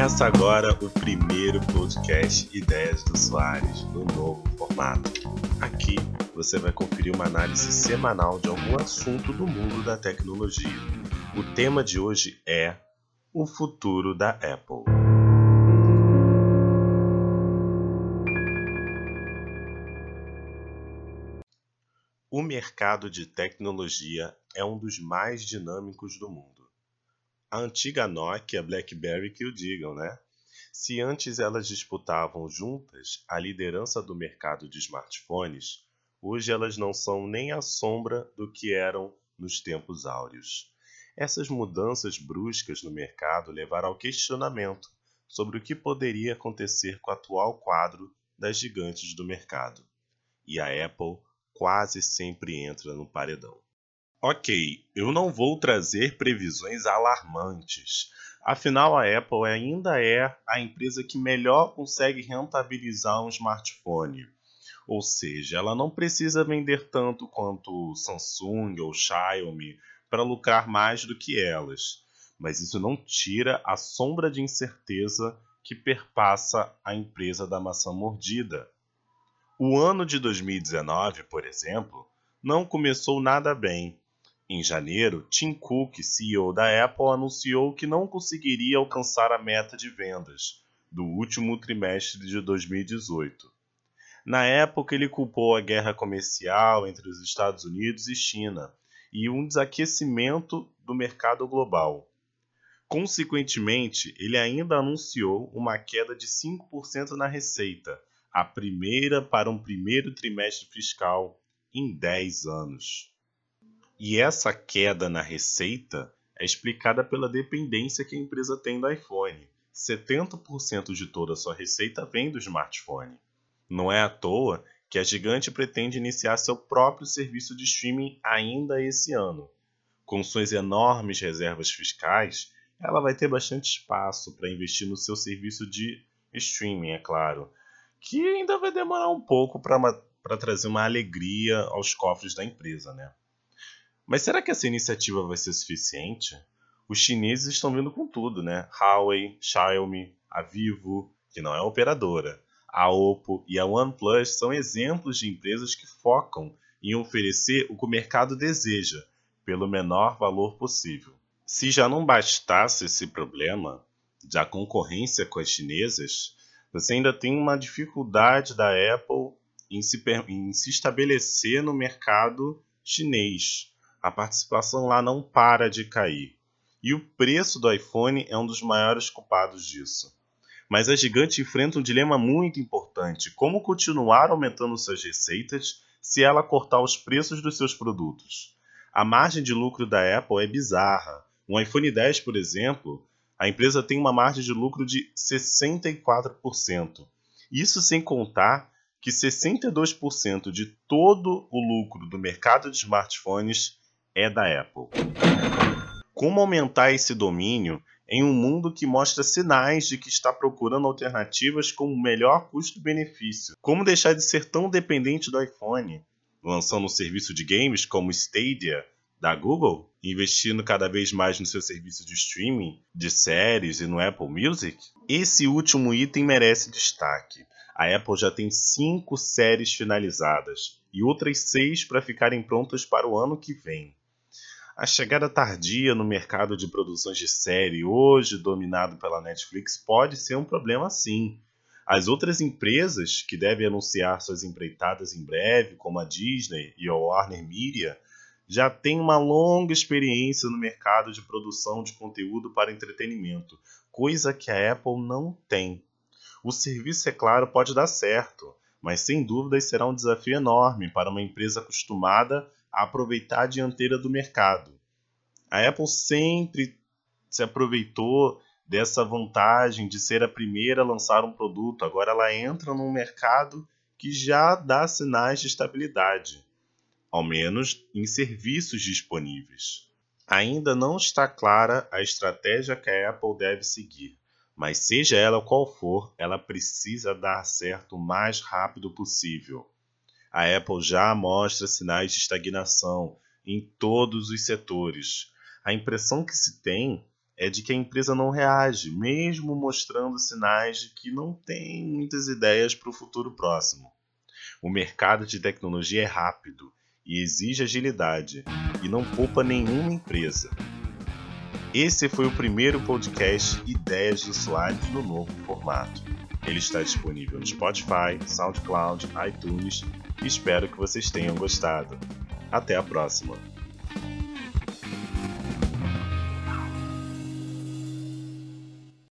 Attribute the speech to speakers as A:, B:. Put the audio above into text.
A: Começa agora o primeiro podcast Ideias do Soares, no novo formato. Aqui você vai conferir uma análise semanal de algum assunto do mundo da tecnologia. O tema de hoje é o futuro da Apple. O mercado de tecnologia é um dos mais dinâmicos do mundo a antiga Nokia BlackBerry que o digam, né? Se antes elas disputavam juntas a liderança do mercado de smartphones, hoje elas não são nem a sombra do que eram nos tempos áureos. Essas mudanças bruscas no mercado levaram ao questionamento sobre o que poderia acontecer com o atual quadro das gigantes do mercado. E a Apple quase sempre entra no paredão. Ok, eu não vou trazer previsões alarmantes. Afinal, a Apple ainda é a empresa que melhor consegue rentabilizar um smartphone. Ou seja, ela não precisa vender tanto quanto Samsung ou Xiaomi para lucrar mais do que elas. Mas isso não tira a sombra de incerteza que perpassa a empresa da maçã mordida. O ano de 2019, por exemplo, não começou nada bem em janeiro, Tim Cook, CEO da Apple, anunciou que não conseguiria alcançar a meta de vendas do último trimestre de 2018. Na época, ele culpou a guerra comercial entre os Estados Unidos e China e um desaquecimento do mercado global. Consequentemente, ele ainda anunciou uma queda de 5% na receita, a primeira para um primeiro trimestre fiscal em 10 anos. E essa queda na receita é explicada pela dependência que a empresa tem do iPhone. 70% de toda a sua receita vem do smartphone. Não é à toa que a gigante pretende iniciar seu próprio serviço de streaming ainda esse ano. Com suas enormes reservas fiscais, ela vai ter bastante espaço para investir no seu serviço de streaming, é claro, que ainda vai demorar um pouco para trazer uma alegria aos cofres da empresa, né? Mas será que essa iniciativa vai ser suficiente? Os chineses estão vindo com tudo, né? Huawei, Xiaomi, a Vivo, que não é operadora, a Oppo e a OnePlus são exemplos de empresas que focam em oferecer o que o mercado deseja, pelo menor valor possível. Se já não bastasse esse problema da concorrência com as chinesas, você ainda tem uma dificuldade da Apple em se, em se estabelecer no mercado chinês a participação lá não para de cair. E o preço do iPhone é um dos maiores culpados disso. Mas a gigante enfrenta um dilema muito importante: como continuar aumentando suas receitas se ela cortar os preços dos seus produtos? A margem de lucro da Apple é bizarra. Um iPhone 10, por exemplo, a empresa tem uma margem de lucro de 64%. Isso sem contar que 62% de todo o lucro do mercado de smartphones é da Apple. Como aumentar esse domínio em um mundo que mostra sinais de que está procurando alternativas com melhor custo-benefício? Como deixar de ser tão dependente do iPhone? Lançando um serviço de games como Stadia da Google, investindo cada vez mais no seu serviço de streaming de séries e no Apple Music? Esse último item merece destaque. A Apple já tem cinco séries finalizadas e outras seis para ficarem prontas para o ano que vem. A chegada tardia no mercado de produções de série, hoje dominado pela Netflix, pode ser um problema sim. As outras empresas que devem anunciar suas empreitadas em breve, como a Disney e a Warner Media, já têm uma longa experiência no mercado de produção de conteúdo para entretenimento, coisa que a Apple não tem. O serviço, é claro, pode dar certo, mas sem dúvidas será um desafio enorme para uma empresa acostumada aproveitar a dianteira do mercado. A Apple sempre se aproveitou dessa vantagem de ser a primeira a lançar um produto, agora ela entra num mercado que já dá sinais de estabilidade, ao menos em serviços disponíveis. Ainda não está clara a estratégia que a Apple deve seguir, mas seja ela qual for, ela precisa dar certo o mais rápido possível a Apple já mostra sinais de estagnação em todos os setores. A impressão que se tem é de que a empresa não reage, mesmo mostrando sinais de que não tem muitas ideias para o futuro próximo. O mercado de tecnologia é rápido e exige agilidade, e não poupa nenhuma empresa. Esse foi o primeiro podcast Ideias de Usuários no novo formato. Ele está disponível no Spotify, SoundCloud, iTunes e espero que vocês tenham gostado. Até a próxima!